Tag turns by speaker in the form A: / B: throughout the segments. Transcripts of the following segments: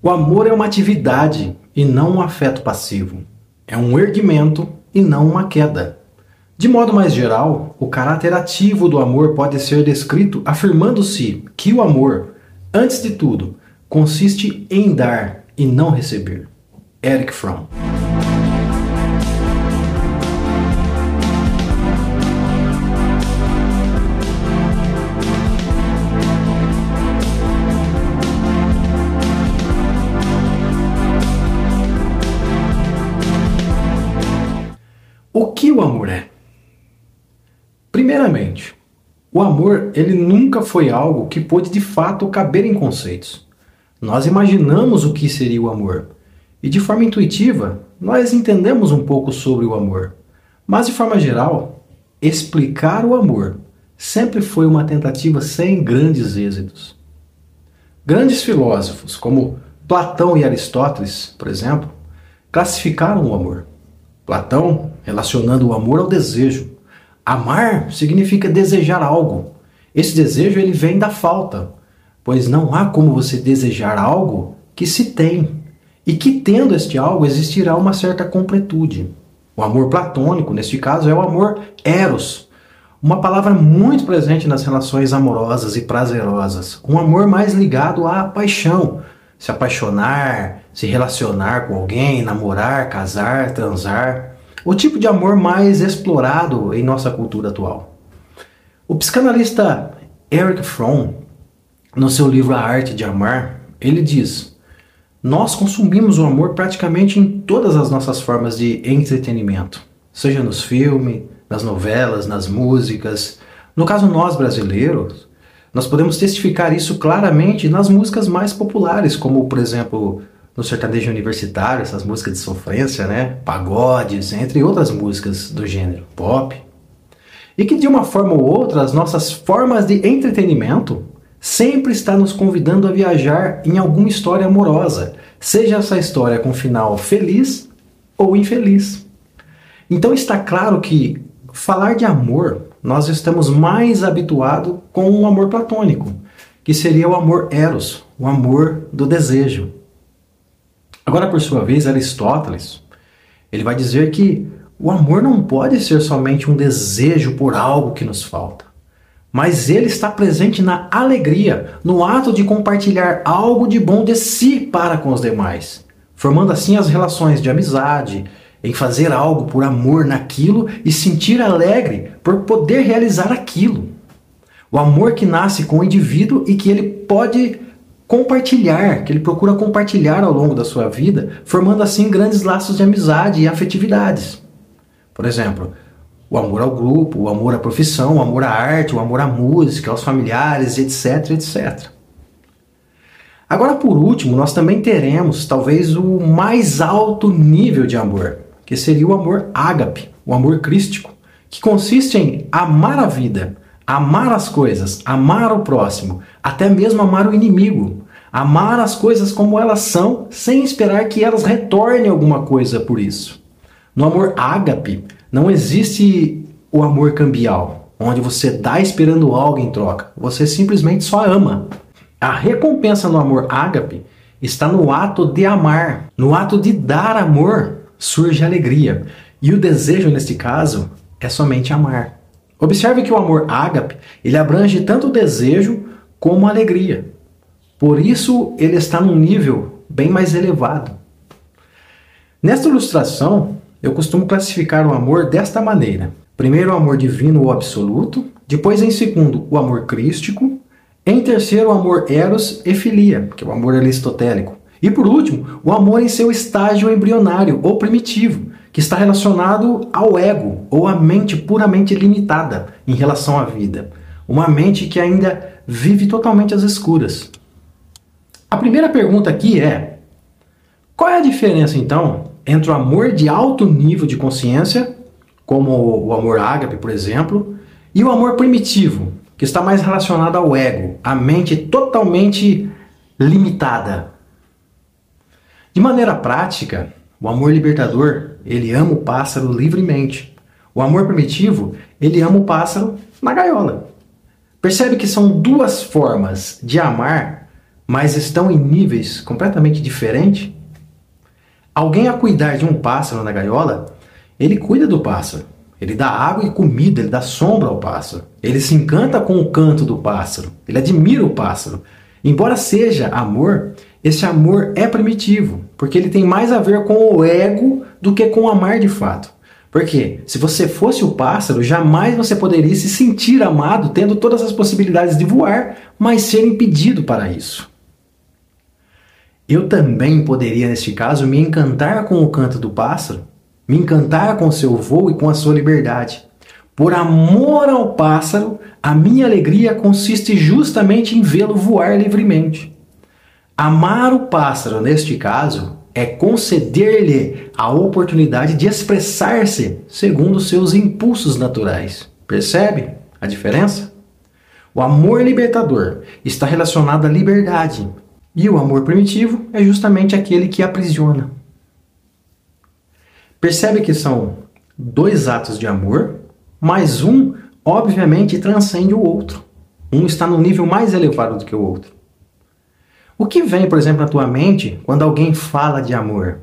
A: O amor é uma atividade e não um afeto passivo. É um erguimento e não uma queda. De modo mais geral, o caráter ativo do amor pode ser descrito afirmando-se que o amor, antes de tudo, consiste em dar e não receber. Eric Fromm Primeiramente, o amor ele nunca foi algo que pôde de fato caber em conceitos. Nós imaginamos o que seria o amor e de forma intuitiva nós entendemos um pouco sobre o amor. Mas de forma geral, explicar o amor sempre foi uma tentativa sem grandes êxitos. Grandes filósofos como Platão e Aristóteles, por exemplo, classificaram o amor. Platão relacionando o amor ao desejo. Amar significa desejar algo. Esse desejo ele vem da falta, pois não há como você desejar algo que se tem e que tendo este algo existirá uma certa completude. O amor platônico, neste caso, é o amor eros, uma palavra muito presente nas relações amorosas e prazerosas, um amor mais ligado à paixão, se apaixonar, se relacionar com alguém, namorar, casar, transar. O tipo de amor mais explorado em nossa cultura atual. O psicanalista Eric Fromm, no seu livro A Arte de Amar, ele diz: Nós consumimos o amor praticamente em todas as nossas formas de entretenimento, seja nos filmes, nas novelas, nas músicas. No caso nós brasileiros, nós podemos testificar isso claramente nas músicas mais populares, como, por exemplo, no sertanejo universitário, essas músicas de sofrência, né? Pagodes, entre outras músicas do gênero pop. E que de uma forma ou outra, as nossas formas de entretenimento sempre está nos convidando a viajar em alguma história amorosa, seja essa história com final feliz ou infeliz. Então está claro que falar de amor nós estamos mais habituados com o amor platônico, que seria o amor eros, o amor do desejo. Agora, por sua vez, Aristóteles, ele vai dizer que o amor não pode ser somente um desejo por algo que nos falta, mas ele está presente na alegria, no ato de compartilhar algo de bom de si para com os demais, formando assim as relações de amizade, em fazer algo por amor naquilo e sentir alegre por poder realizar aquilo. O amor que nasce com o indivíduo e que ele pode compartilhar, que ele procura compartilhar ao longo da sua vida, formando assim grandes laços de amizade e afetividades. Por exemplo, o amor ao grupo, o amor à profissão, o amor à arte, o amor à música, aos familiares, etc, etc. Agora, por último, nós também teremos talvez o mais alto nível de amor, que seria o amor ágape, o amor crístico, que consiste em amar a vida, amar as coisas, amar o próximo, até mesmo amar o inimigo, amar as coisas como elas são, sem esperar que elas retornem alguma coisa por isso. No amor ágape, não existe o amor cambial, onde você dá esperando algo em troca. Você simplesmente só ama. A recompensa no amor ágape está no ato de amar, no ato de dar amor surge alegria. E o desejo, neste caso, é somente amar. Observe que o amor ágape, ele abrange tanto o desejo como a alegria. Por isso, ele está num nível bem mais elevado. Nesta ilustração, eu costumo classificar o amor desta maneira. Primeiro, o amor divino ou absoluto, depois, em segundo, o amor crístico, em terceiro, o amor eros e filia, que é o amor aristotélico. E por último, o amor em seu estágio embrionário ou primitivo, que está relacionado ao ego ou à mente puramente limitada em relação à vida. Uma mente que ainda vive totalmente às escuras. A primeira pergunta aqui é: qual é a diferença então entre o amor de alto nível de consciência, como o amor ágape, por exemplo, e o amor primitivo, que está mais relacionado ao ego, a mente totalmente limitada, de maneira prática, o amor libertador, ele ama o pássaro livremente. O amor primitivo, ele ama o pássaro na gaiola. Percebe que são duas formas de amar mas estão em níveis completamente diferentes? Alguém a cuidar de um pássaro na gaiola, ele cuida do pássaro. Ele dá água e comida, ele dá sombra ao pássaro. Ele se encanta com o canto do pássaro. Ele admira o pássaro. Embora seja amor, esse amor é primitivo, porque ele tem mais a ver com o ego do que com amar de fato. Porque se você fosse o pássaro, jamais você poderia se sentir amado tendo todas as possibilidades de voar, mas ser impedido para isso. Eu também poderia, neste caso, me encantar com o canto do pássaro, me encantar com seu voo e com a sua liberdade. Por amor ao pássaro, a minha alegria consiste justamente em vê-lo voar livremente. Amar o pássaro, neste caso, é conceder-lhe a oportunidade de expressar-se segundo seus impulsos naturais. Percebe a diferença? O amor libertador está relacionado à liberdade, e o amor primitivo é justamente aquele que aprisiona. Percebe que são dois atos de amor, mas um, obviamente, transcende o outro. Um está no nível mais elevado do que o outro. O que vem, por exemplo, na tua mente quando alguém fala de amor?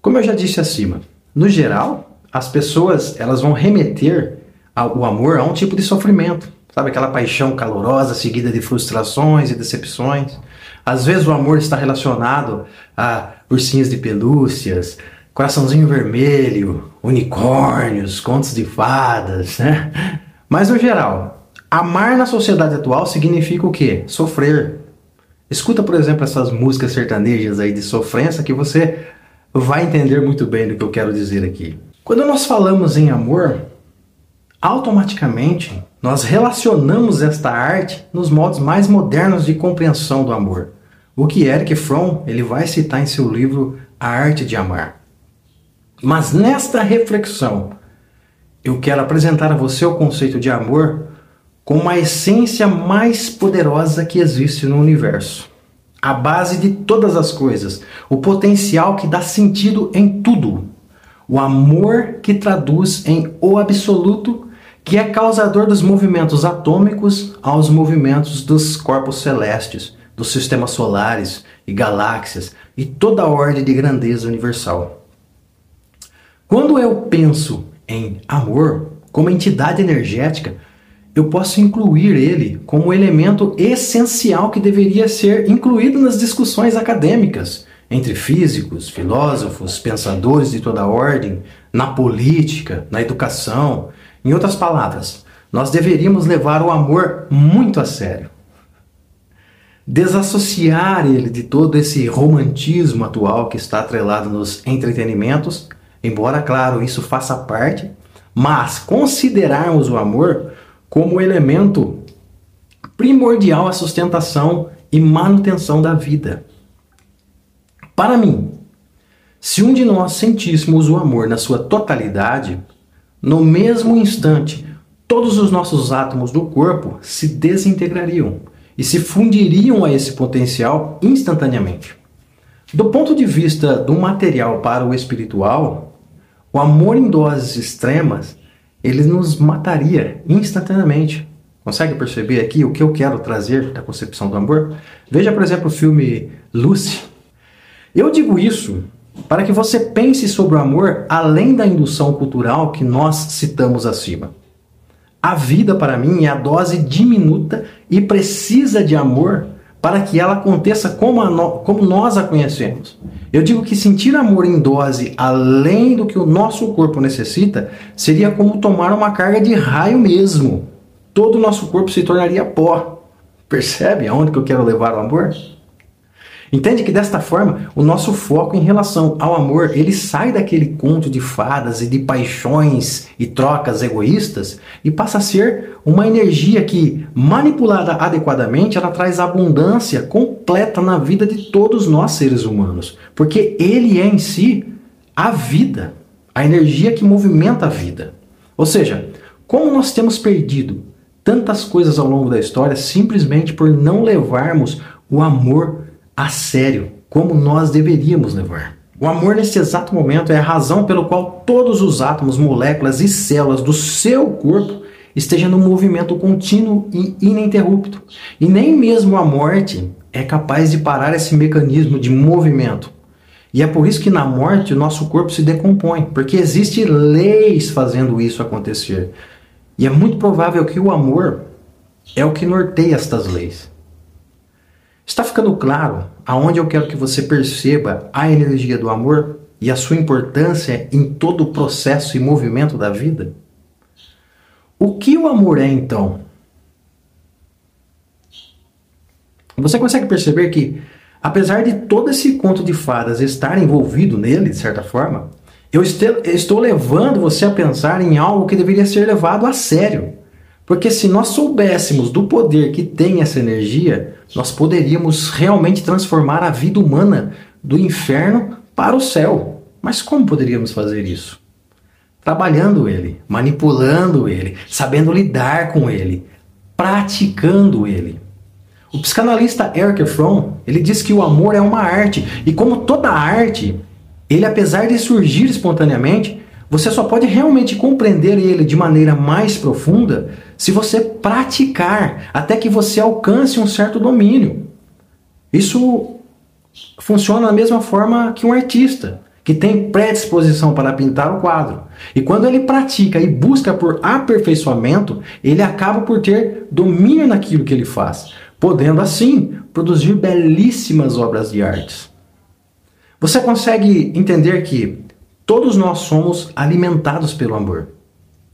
A: Como eu já disse acima, no geral, as pessoas elas vão remeter o amor a um tipo de sofrimento, sabe aquela paixão calorosa seguida de frustrações e decepções. Às vezes o amor está relacionado a ursinhos de pelúcias, coraçãozinho vermelho, unicórnios, contos de fadas, né? Mas no geral, Amar na sociedade atual significa o quê? Sofrer. Escuta, por exemplo, essas músicas sertanejas aí de sofrência que você vai entender muito bem do que eu quero dizer aqui. Quando nós falamos em amor, automaticamente nós relacionamos esta arte nos modos mais modernos de compreensão do amor. O que Eric Fromm ele vai citar em seu livro A Arte de Amar. Mas nesta reflexão, eu quero apresentar a você o conceito de amor com a essência mais poderosa que existe no universo. A base de todas as coisas, o potencial que dá sentido em tudo. O amor que traduz em o absoluto, que é causador dos movimentos atômicos aos movimentos dos corpos celestes, dos sistemas solares e galáxias e toda a ordem de grandeza universal. Quando eu penso em amor como entidade energética, eu posso incluir ele como elemento essencial que deveria ser incluído nas discussões acadêmicas entre físicos, filósofos, pensadores de toda ordem, na política, na educação. Em outras palavras, nós deveríamos levar o amor muito a sério. Desassociar ele de todo esse romantismo atual que está atrelado nos entretenimentos, embora, claro, isso faça parte, mas considerarmos o amor como elemento primordial à sustentação e manutenção da vida. Para mim, se um de nós sentíssemos o amor na sua totalidade, no mesmo instante, todos os nossos átomos do corpo se desintegrariam e se fundiriam a esse potencial instantaneamente. Do ponto de vista do material para o espiritual, o amor em doses extremas ele nos mataria instantaneamente. Consegue perceber aqui o que eu quero trazer da concepção do amor? Veja, por exemplo, o filme Lucy. Eu digo isso para que você pense sobre o amor além da indução cultural que nós citamos acima. A vida, para mim, é a dose diminuta e precisa de amor para que ela aconteça como, no, como nós a conhecemos. Eu digo que sentir amor em dose além do que o nosso corpo necessita seria como tomar uma carga de raio mesmo. Todo o nosso corpo se tornaria pó. Percebe aonde que eu quero levar o amor? Entende que desta forma, o nosso foco em relação ao amor, ele sai daquele conto de fadas e de paixões e trocas egoístas e passa a ser uma energia que, manipulada adequadamente, ela traz abundância completa na vida de todos nós seres humanos, porque ele é em si a vida, a energia que movimenta a vida. Ou seja, como nós temos perdido tantas coisas ao longo da história simplesmente por não levarmos o amor a sério, como nós deveríamos levar. O amor nesse exato momento é a razão pelo qual todos os átomos, moléculas e células do seu corpo esteja no movimento contínuo e ininterrupto. E nem mesmo a morte é capaz de parar esse mecanismo de movimento. E é por isso que na morte o nosso corpo se decompõe, porque existem leis fazendo isso acontecer. E é muito provável que o amor é o que norteia estas leis. Está ficando claro aonde eu quero que você perceba a energia do amor e a sua importância em todo o processo e movimento da vida? O que o amor é então? Você consegue perceber que, apesar de todo esse conto de fadas estar envolvido nele, de certa forma, eu estou levando você a pensar em algo que deveria ser levado a sério. Porque se nós soubéssemos do poder que tem essa energia, nós poderíamos realmente transformar a vida humana do inferno para o céu. Mas como poderíamos fazer isso? Trabalhando ele, manipulando ele, sabendo lidar com ele, praticando ele. O psicanalista Eric Fromm, ele diz que o amor é uma arte, e como toda arte, ele apesar de surgir espontaneamente, você só pode realmente compreender ele de maneira mais profunda se você praticar até que você alcance um certo domínio. Isso funciona da mesma forma que um artista, que tem predisposição para pintar o quadro. E quando ele pratica e busca por aperfeiçoamento, ele acaba por ter domínio naquilo que ele faz, podendo assim produzir belíssimas obras de artes. Você consegue entender que todos nós somos alimentados pelo amor.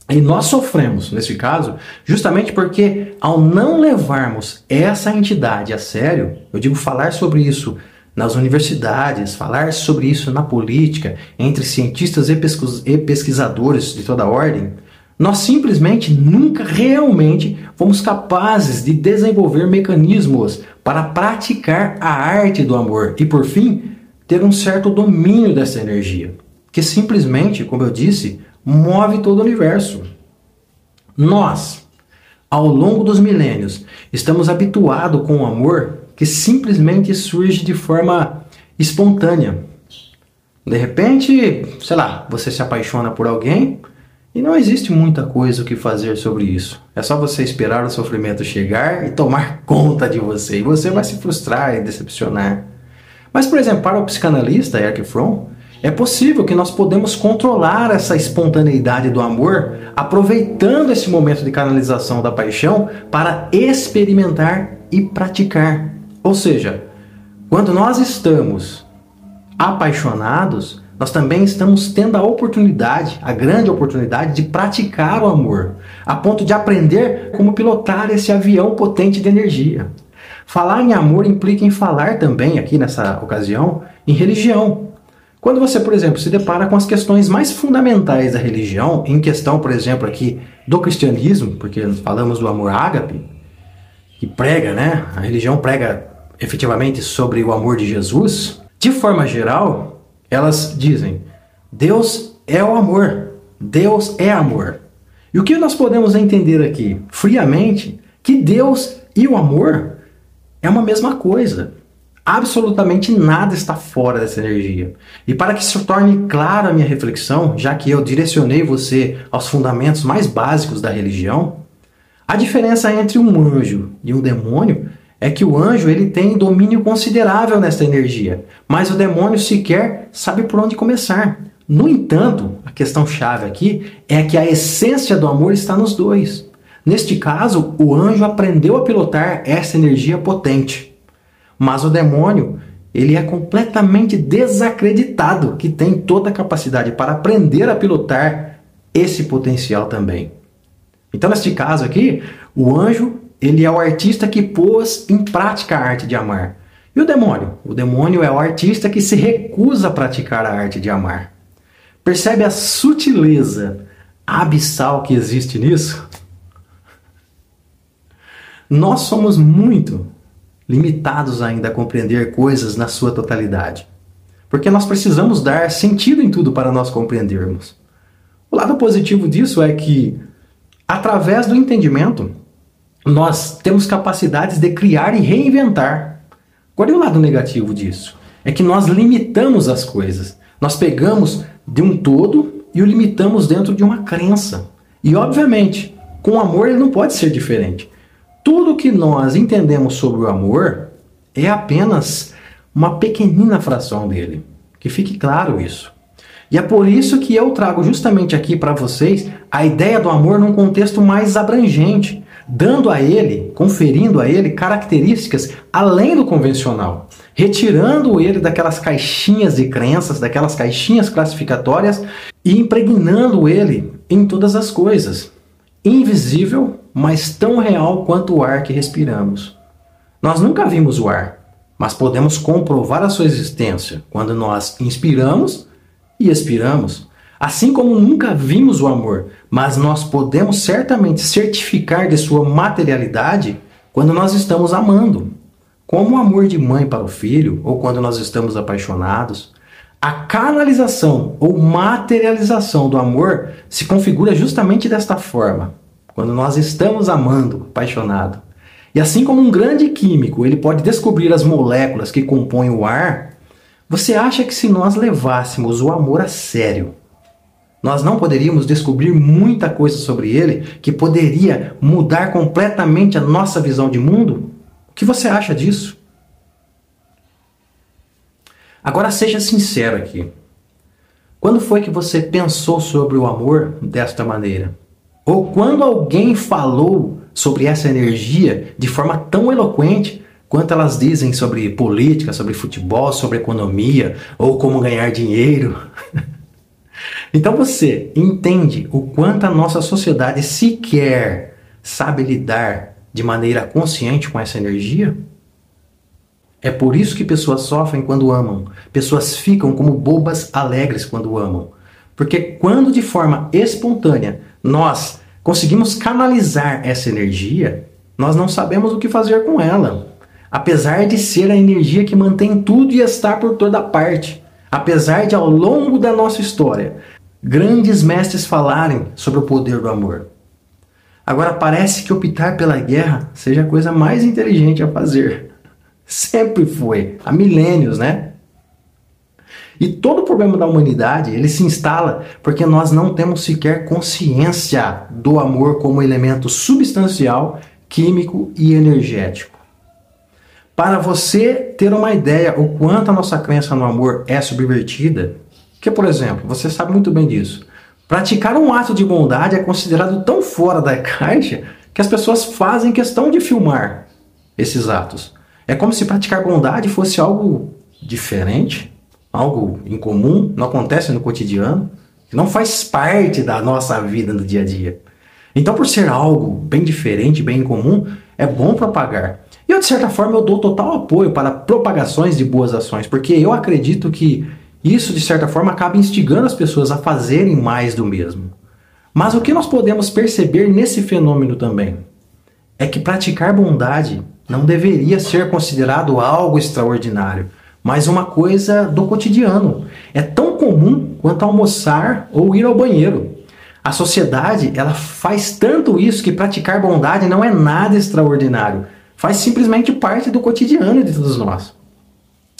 A: E nós sofremos, nesse caso, justamente porque ao não levarmos essa entidade a sério, eu digo falar sobre isso nas universidades, falar sobre isso na política, entre cientistas e pesquisadores de toda ordem, nós simplesmente nunca realmente fomos capazes de desenvolver mecanismos para praticar a arte do amor e, por fim, ter um certo domínio dessa energia, que simplesmente, como eu disse, move todo o universo. Nós, ao longo dos milênios, estamos habituados com o amor que simplesmente surge de forma espontânea. De repente, sei lá, você se apaixona por alguém e não existe muita coisa o que fazer sobre isso. É só você esperar o sofrimento chegar e tomar conta de você. E você vai se frustrar e decepcionar. Mas, por exemplo, para o psicanalista Eric Fromm, é possível que nós podemos controlar essa espontaneidade do amor, aproveitando esse momento de canalização da paixão para experimentar e praticar. Ou seja, quando nós estamos apaixonados, nós também estamos tendo a oportunidade, a grande oportunidade de praticar o amor, a ponto de aprender como pilotar esse avião potente de energia. Falar em amor implica em falar também, aqui nessa ocasião, em religião. Quando você, por exemplo, se depara com as questões mais fundamentais da religião, em questão, por exemplo, aqui do cristianismo, porque falamos do amor ágape, que prega, né? A religião prega efetivamente sobre o amor de Jesus. De forma geral, elas dizem: Deus é o amor, Deus é amor. E o que nós podemos entender aqui, friamente, que Deus e o amor é uma mesma coisa. Absolutamente nada está fora dessa energia. E para que se torne clara a minha reflexão, já que eu direcionei você aos fundamentos mais básicos da religião, a diferença entre um anjo e um demônio é que o anjo ele tem domínio considerável nesta energia, mas o demônio sequer sabe por onde começar. No entanto, a questão chave aqui é que a essência do amor está nos dois. Neste caso, o anjo aprendeu a pilotar essa energia potente. Mas o demônio, ele é completamente desacreditado que tem toda a capacidade para aprender a pilotar esse potencial também. Então, neste caso aqui, o anjo, ele é o artista que pôs em prática a arte de amar. E o demônio? O demônio é o artista que se recusa a praticar a arte de amar. Percebe a sutileza abissal que existe nisso? Nós somos muito limitados ainda a compreender coisas na sua totalidade. Porque nós precisamos dar sentido em tudo para nós compreendermos. O lado positivo disso é que, através do entendimento, nós temos capacidades de criar e reinventar. Qual é o lado negativo disso? É que nós limitamos as coisas. Nós pegamos de um todo e o limitamos dentro de uma crença. E, obviamente, Com o amor ele não pode ser diferente. Tudo que nós entendemos sobre o amor é apenas uma pequenina fração dele. Que fique claro isso. E é por isso que eu trago justamente aqui para vocês a ideia do amor num contexto mais abrangente, dando a ele, conferindo a ele características além do convencional, retirando ele daquelas caixinhas de crenças, daquelas caixinhas classificatórias e impregnando ele em todas as coisas. Invisível, mas tão real quanto o ar que respiramos. Nós nunca vimos o ar, mas podemos comprovar a sua existência quando nós inspiramos e expiramos. Assim como nunca vimos o amor, mas nós podemos certamente certificar de sua materialidade quando nós estamos amando. Como o amor de mãe para o filho, ou quando nós estamos apaixonados, a canalização ou materialização do amor se configura justamente desta forma, quando nós estamos amando, apaixonado. E assim como um grande químico, ele pode descobrir as moléculas que compõem o ar, você acha que se nós levássemos o amor a sério, nós não poderíamos descobrir muita coisa sobre ele que poderia mudar completamente a nossa visão de mundo? O que você acha disso? Agora seja sincero aqui. Quando foi que você pensou sobre o amor desta maneira? Ou quando alguém falou sobre essa energia de forma tão eloquente quanto elas dizem sobre política, sobre futebol, sobre economia ou como ganhar dinheiro. então você entende o quanto a nossa sociedade sequer sabe lidar de maneira consciente com essa energia? É por isso que pessoas sofrem quando amam, pessoas ficam como bobas alegres quando amam. Porque quando de forma espontânea nós conseguimos canalizar essa energia, nós não sabemos o que fazer com ela. Apesar de ser a energia que mantém tudo e estar por toda parte. Apesar de ao longo da nossa história grandes mestres falarem sobre o poder do amor. Agora parece que optar pela guerra seja a coisa mais inteligente a fazer. Sempre foi, há milênios, né? E todo o problema da humanidade, ele se instala porque nós não temos sequer consciência do amor como elemento substancial, químico e energético. Para você ter uma ideia o quanto a nossa crença no amor é subvertida, que por exemplo, você sabe muito bem disso. Praticar um ato de bondade é considerado tão fora da caixa que as pessoas fazem questão de filmar esses atos. É como se praticar bondade fosse algo diferente, algo incomum, não acontece no cotidiano, não faz parte da nossa vida no dia a dia. Então, por ser algo bem diferente, bem incomum, é bom propagar. E eu, de certa forma, eu dou total apoio para propagações de boas ações, porque eu acredito que isso, de certa forma, acaba instigando as pessoas a fazerem mais do mesmo. Mas o que nós podemos perceber nesse fenômeno também é que praticar bondade não deveria ser considerado algo extraordinário, mas uma coisa do cotidiano. É tão comum quanto almoçar ou ir ao banheiro. A sociedade, ela faz tanto isso que praticar bondade não é nada extraordinário. Faz simplesmente parte do cotidiano de todos nós.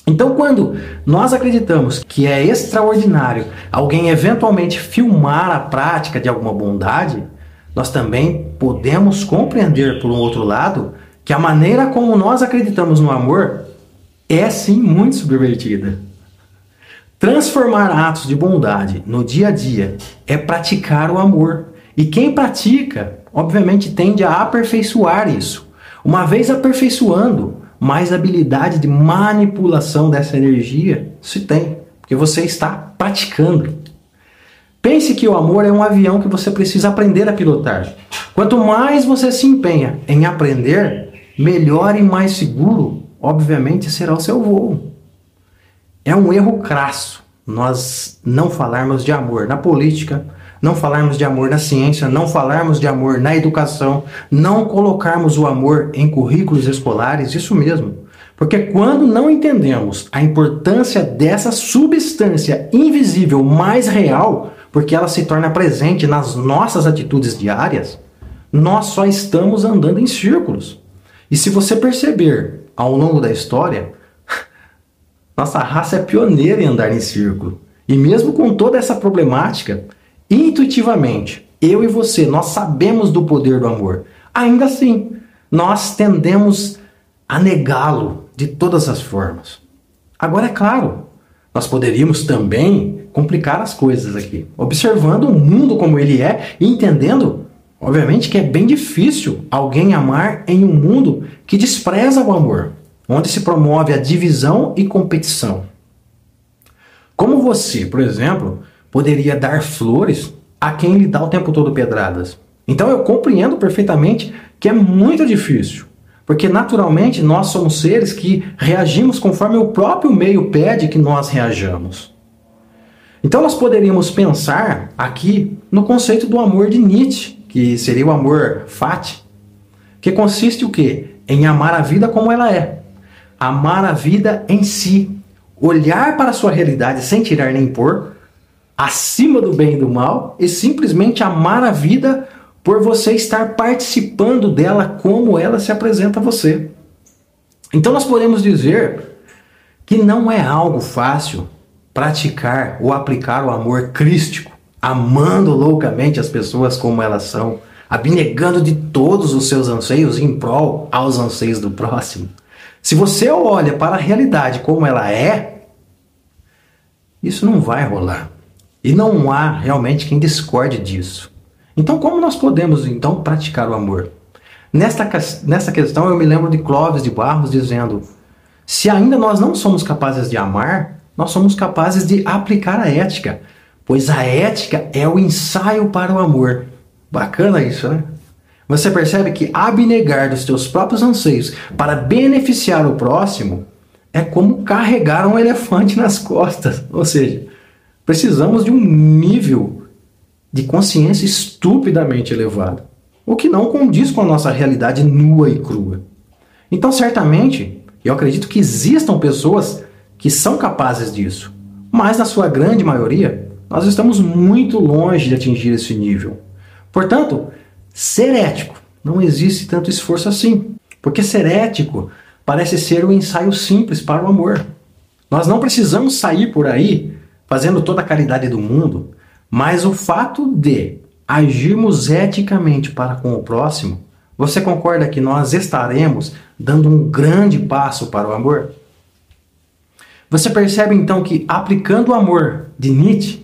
A: Então, quando nós acreditamos que é extraordinário alguém eventualmente filmar a prática de alguma bondade, nós também podemos compreender, por um outro lado, que a maneira como nós acreditamos no amor é sim muito subvertida. Transformar atos de bondade no dia a dia é praticar o amor. E quem pratica, obviamente, tende a aperfeiçoar isso. Uma vez aperfeiçoando, mais habilidade de manipulação dessa energia se tem, porque você está praticando. Pense que o amor é um avião que você precisa aprender a pilotar. Quanto mais você se empenha em aprender, melhor e mais seguro obviamente será o seu voo. É um erro crasso nós não falarmos de amor na política, não falarmos de amor na ciência, não falarmos de amor na educação, não colocarmos o amor em currículos escolares, isso mesmo. Porque quando não entendemos a importância dessa substância invisível mais real, porque ela se torna presente nas nossas atitudes diárias, nós só estamos andando em círculos. E se você perceber ao longo da história, nossa raça é pioneira em andar em círculo. E mesmo com toda essa problemática, intuitivamente, eu e você, nós sabemos do poder do amor. Ainda assim, nós tendemos a negá-lo de todas as formas. Agora, é claro, nós poderíamos também complicar as coisas aqui, observando o mundo como ele é e entendendo, obviamente, que é bem difícil alguém amar em um mundo que despreza o amor, onde se promove a divisão e competição. Como você, por exemplo, poderia dar flores a quem lhe dá o tempo todo pedradas? Então eu compreendo perfeitamente que é muito difícil, porque naturalmente nós somos seres que reagimos conforme o próprio meio pede que nós reajamos. Então nós poderíamos pensar aqui no conceito do amor de Nietzsche, que seria o amor fati, que consiste o quê? Em amar a vida como ela é. Amar a vida em si, olhar para a sua realidade sem tirar nem pôr, acima do bem e do mal, e simplesmente amar a vida por você estar participando dela como ela se apresenta a você. Então nós podemos dizer que não é algo fácil praticar ou aplicar o amor crístico, amando loucamente as pessoas como elas são, abnegando de todos os seus anseios em prol aos anseios do próximo. Se você olha para a realidade como ela é, isso não vai rolar. E não há realmente quem discorde disso. Então, como nós podemos então praticar o amor? Nesta, nessa questão, eu me lembro de Clóvis de Barros dizendo: se ainda nós não somos capazes de amar, nós somos capazes de aplicar a ética, pois a ética é o ensaio para o amor. Bacana isso, né? Você percebe que abnegar dos teus próprios anseios para beneficiar o próximo é como carregar um elefante nas costas. Ou seja, precisamos de um nível de consciência estupidamente elevado, o que não condiz com a nossa realidade nua e crua. Então, certamente, eu acredito que existam pessoas que são capazes disso, mas na sua grande maioria, nós estamos muito longe de atingir esse nível. Portanto, ser ético não existe tanto esforço assim, porque ser ético parece ser um ensaio simples para o amor. Nós não precisamos sair por aí fazendo toda a caridade do mundo, mas o fato de agirmos eticamente para com o próximo, você concorda que nós estaremos dando um grande passo para o amor? Você percebe então que aplicando o amor de Nietzsche,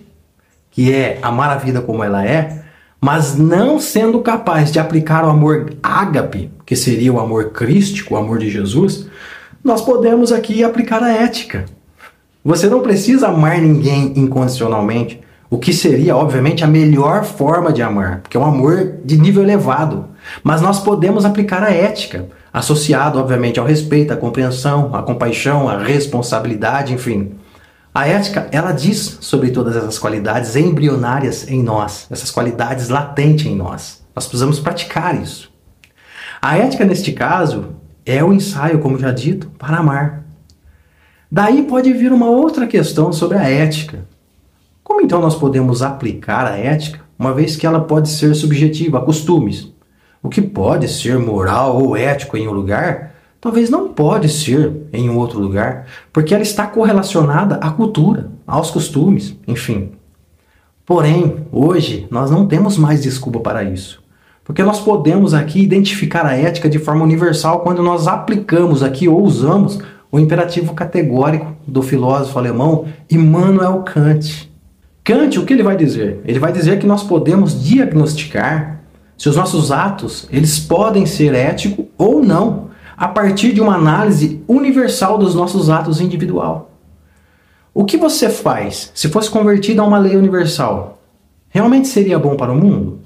A: que é amar a vida como ela é, mas não sendo capaz de aplicar o amor ágape, que seria o amor crístico, o amor de Jesus, nós podemos aqui aplicar a ética. Você não precisa amar ninguém incondicionalmente, o que seria, obviamente, a melhor forma de amar, porque é um amor de nível elevado. Mas nós podemos aplicar a ética, associado, obviamente, ao respeito, à compreensão, à compaixão, à responsabilidade, enfim. A ética, ela diz sobre todas essas qualidades embrionárias em nós, essas qualidades latentes em nós. Nós precisamos praticar isso. A ética, neste caso, é o ensaio, como já dito, para amar. Daí pode vir uma outra questão sobre a ética. Como então nós podemos aplicar a ética, uma vez que ela pode ser subjetiva a costumes? O que pode ser moral ou ético em um lugar, talvez não pode ser em um outro lugar, porque ela está correlacionada à cultura, aos costumes, enfim. Porém, hoje nós não temos mais desculpa para isso. Porque nós podemos aqui identificar a ética de forma universal quando nós aplicamos aqui ou usamos o imperativo categórico do filósofo alemão Immanuel Kant. Kant, o que ele vai dizer? Ele vai dizer que nós podemos diagnosticar se os nossos atos, eles podem ser éticos ou não, a partir de uma análise universal dos nossos atos individual. O que você faz se fosse convertido a uma lei universal? Realmente seria bom para o mundo?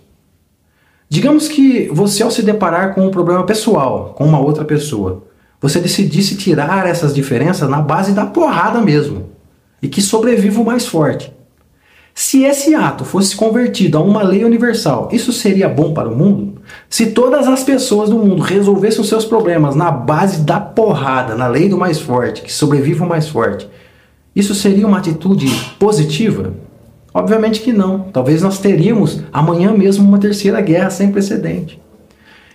A: Digamos que você, ao se deparar com um problema pessoal com uma outra pessoa, você decidisse tirar essas diferenças na base da porrada mesmo, e que sobreviva o mais forte. Se esse ato fosse convertido a uma lei universal, isso seria bom para o mundo? Se todas as pessoas do mundo resolvessem os seus problemas na base da porrada, na lei do mais forte, que sobreviva o mais forte, isso seria uma atitude positiva? Obviamente que não. Talvez nós teríamos amanhã mesmo uma terceira guerra sem precedente.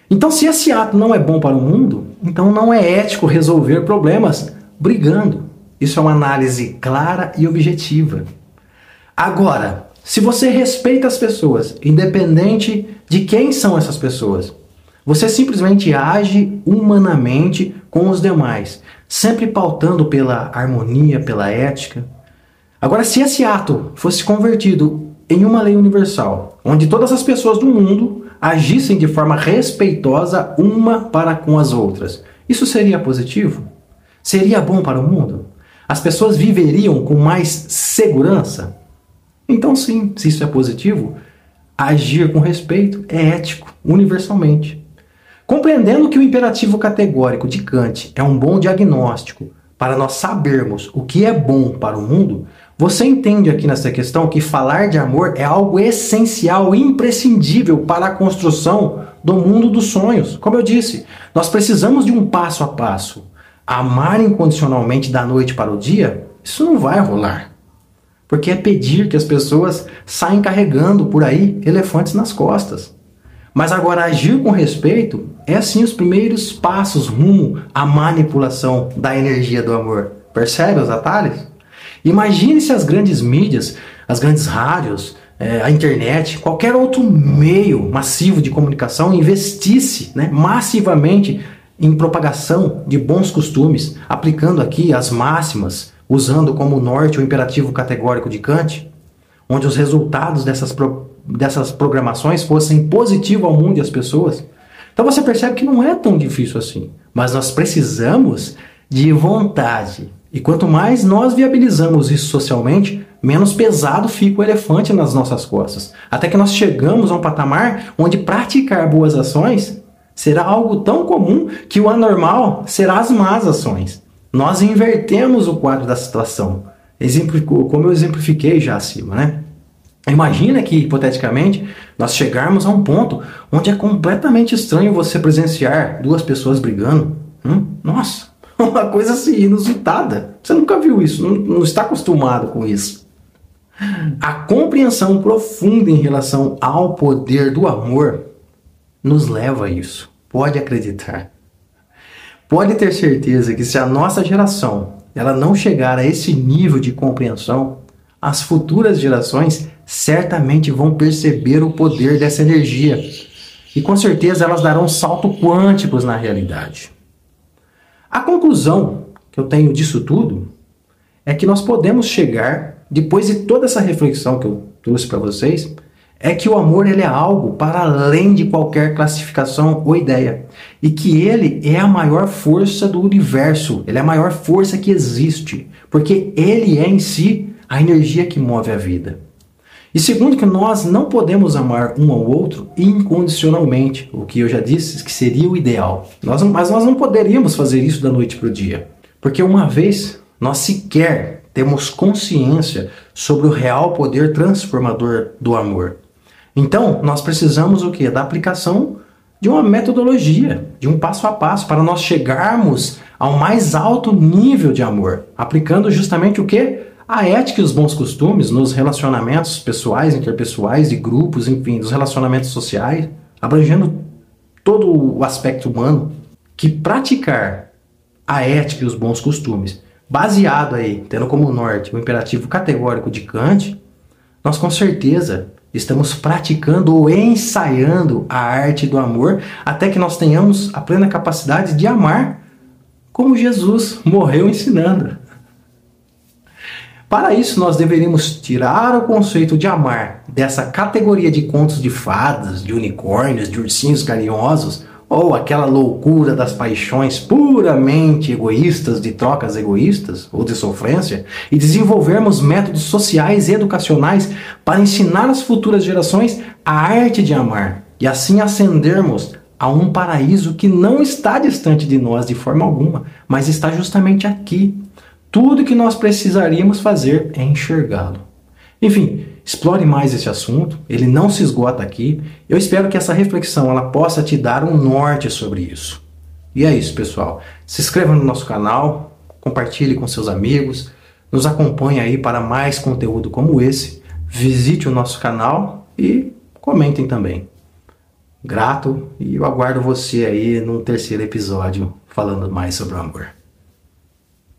A: Então, se esse ato não é bom para o mundo, então não é ético resolver problemas brigando. Isso é uma análise clara e objetiva. Agora, Se você respeita as pessoas, independente de quem são essas pessoas, você simplesmente age humanamente com os demais, sempre pautando pela harmonia, pela ética. Agora, se esse ato fosse convertido em uma lei universal, onde todas as pessoas do mundo agissem de forma respeitosa uma para com as outras, isso seria positivo? Seria bom para o mundo? As pessoas viveriam com mais segurança? Então, sim, se isso é positivo, agir com respeito é ético, universalmente. Compreendendo que o imperativo categórico de Kant é um bom diagnóstico para nós sabermos o que é bom para o mundo, você entende aqui nessa questão que falar de amor é algo essencial, imprescindível para a construção do mundo dos sonhos. Como eu disse, nós precisamos de um passo a passo. Amar incondicionalmente da noite para o dia, isso não vai rolar. Porque é pedir que as pessoas saem carregando por aí elefantes nas costas. Mas agora agir com respeito é assim os primeiros passos rumo à manipulação da energia do amor. Percebe os atalhos? Imagine se as grandes mídias, as grandes rádios, é, a internet, qualquer outro meio massivo de comunicação investisse né, massivamente em propagação de bons costumes, aplicando aqui as máximas, usando como norte o imperativo categórico de Kant, onde os resultados dessas, pro, dessas programações fossem positivos ao mundo e às pessoas. Então você percebe que não é tão difícil assim, mas nós precisamos de vontade. E quanto mais nós viabilizamos isso socialmente, menos pesado fica o elefante nas nossas costas. Até que nós chegamos a um patamar onde praticar boas ações será algo tão comum que o anormal será as más ações. Nós invertemos o quadro da situação. Como eu exemplifiquei já acima, né? Imagina que, hipoteticamente, nós chegarmos a um ponto onde é completamente estranho você presenciar duas pessoas brigando. Hum? Nossa, uma coisa assim inusitada. Você nunca viu isso, não, não está acostumado com isso. A compreensão profunda em relação ao poder do amor nos leva a isso. Pode acreditar. Pode ter certeza que se a nossa geração ela não chegar a esse nível de compreensão, as futuras gerações certamente vão perceber o poder dessa energia e com certeza elas darão salto quânticos na realidade. A conclusão que eu tenho disso tudo é que nós podemos chegar, depois de toda essa reflexão que eu trouxe para vocês, é que o amor ele é algo para além de qualquer classificação ou ideia e que ele é a maior força do universo, ele é a maior força que existe, porque ele é em si a energia que move a vida. E segundo, que nós não podemos amar um ao outro incondicionalmente, o que eu já disse que seria o ideal. Nós, mas nós não poderíamos fazer isso da noite para o dia, porque uma vez nós sequer temos consciência sobre o real poder transformador do amor. Então, nós precisamos o que? Da aplicação de uma metodologia, de um passo a passo para nós chegarmos ao mais alto nível de amor, aplicando justamente o que? A ética e os bons costumes nos relacionamentos pessoais, interpessoais, de grupos, enfim, dos relacionamentos sociais, abrangendo todo o aspecto humano, que praticar a ética e os bons costumes, baseado aí, tendo como norte o imperativo categórico de Kant, nós com certeza estamos praticando ou ensaiando a arte do amor até que nós tenhamos a plena capacidade de amar como Jesus morreu ensinando. Para isso, nós deveríamos tirar o conceito de amar dessa categoria de contos de fadas, de unicórnios, de ursinhos carinhosos, ou aquela loucura das paixões puramente egoístas, de trocas egoístas ou de sofrência, e desenvolvermos métodos sociais e educacionais para ensinar às futuras gerações a arte de amar e assim ascendermos a um paraíso que não está distante de nós de forma alguma, mas está justamente aqui, tudo que nós precisaríamos fazer é enxergá-lo. Enfim, explore mais esse assunto, ele não se esgota aqui. Eu espero que essa reflexão ela possa te dar um norte sobre isso. E é isso, pessoal. Se inscreva no nosso canal, compartilhe com seus amigos, nos acompanhe aí para mais conteúdo como esse. Visite o nosso canal e comentem também. Grato e eu aguardo você aí no terceiro episódio falando mais sobre o.